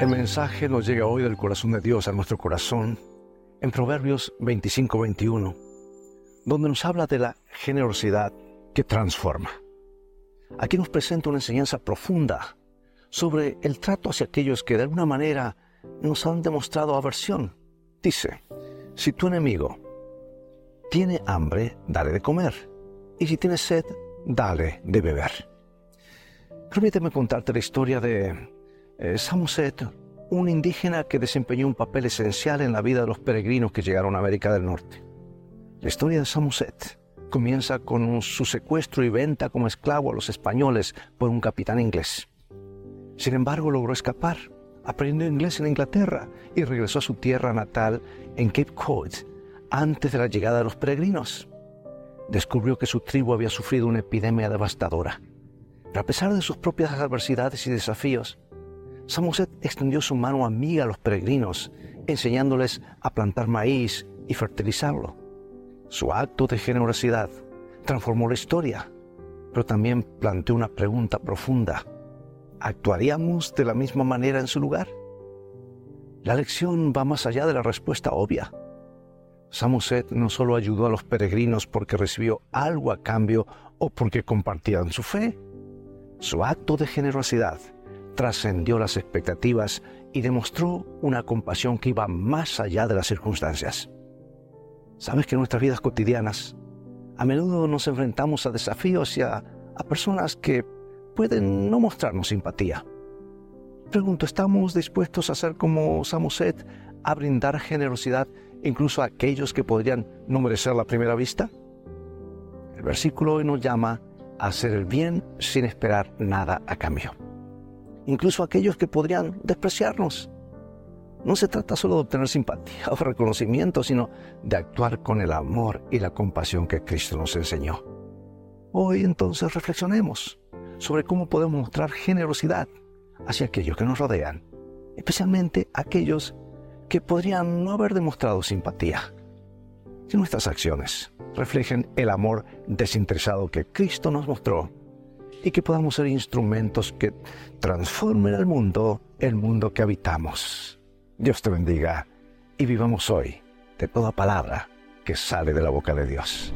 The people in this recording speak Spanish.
El mensaje nos llega hoy del corazón de Dios a nuestro corazón en Proverbios 25-21, donde nos habla de la generosidad que transforma. Aquí nos presenta una enseñanza profunda sobre el trato hacia aquellos que de alguna manera nos han demostrado aversión. Dice, si tu enemigo tiene hambre, dale de comer, y si tiene sed, dale de beber. Permíteme contarte la historia de eh, un indígena que desempeñó un papel esencial en la vida de los peregrinos que llegaron a América del Norte. La historia de Samoset comienza con su secuestro y venta como esclavo a los españoles por un capitán inglés. Sin embargo, logró escapar, aprendió inglés en Inglaterra y regresó a su tierra natal en Cape Cod antes de la llegada de los peregrinos. Descubrió que su tribu había sufrido una epidemia devastadora. Pero a pesar de sus propias adversidades y desafíos, Samoset extendió su mano amiga a los peregrinos, enseñándoles a plantar maíz y fertilizarlo. Su acto de generosidad transformó la historia, pero también planteó una pregunta profunda. ¿Actuaríamos de la misma manera en su lugar? La lección va más allá de la respuesta obvia. Samoset no solo ayudó a los peregrinos porque recibió algo a cambio o porque compartían su fe. Su acto de generosidad trascendió las expectativas y demostró una compasión que iba más allá de las circunstancias. Sabes que en nuestras vidas cotidianas a menudo nos enfrentamos a desafíos y a, personas que pueden no mostrarnos simpatía. Pregunto, ¿estamos dispuestos a ser como Samoset, a brindar generosidad incluso a aquellos que podrían no merecer la primera vista? El versículo hoy nos llama a hacer el bien sin esperar nada a cambio incluso aquellos que podrían despreciarnos. No se trata solo de obtener simpatía o reconocimiento, sino de actuar con el amor y la compasión que Cristo nos enseñó. Hoy entonces reflexionemos sobre cómo podemos mostrar generosidad hacia aquellos que nos rodean, especialmente aquellos que podrían no haber demostrado simpatía. Que nuestras acciones reflejen el amor desinteresado que Cristo nos mostró y que podamos ser instrumentos que transformen el mundo, el mundo que habitamos. Dios te bendiga y vivamos hoy de toda palabra que sale de la boca de Dios.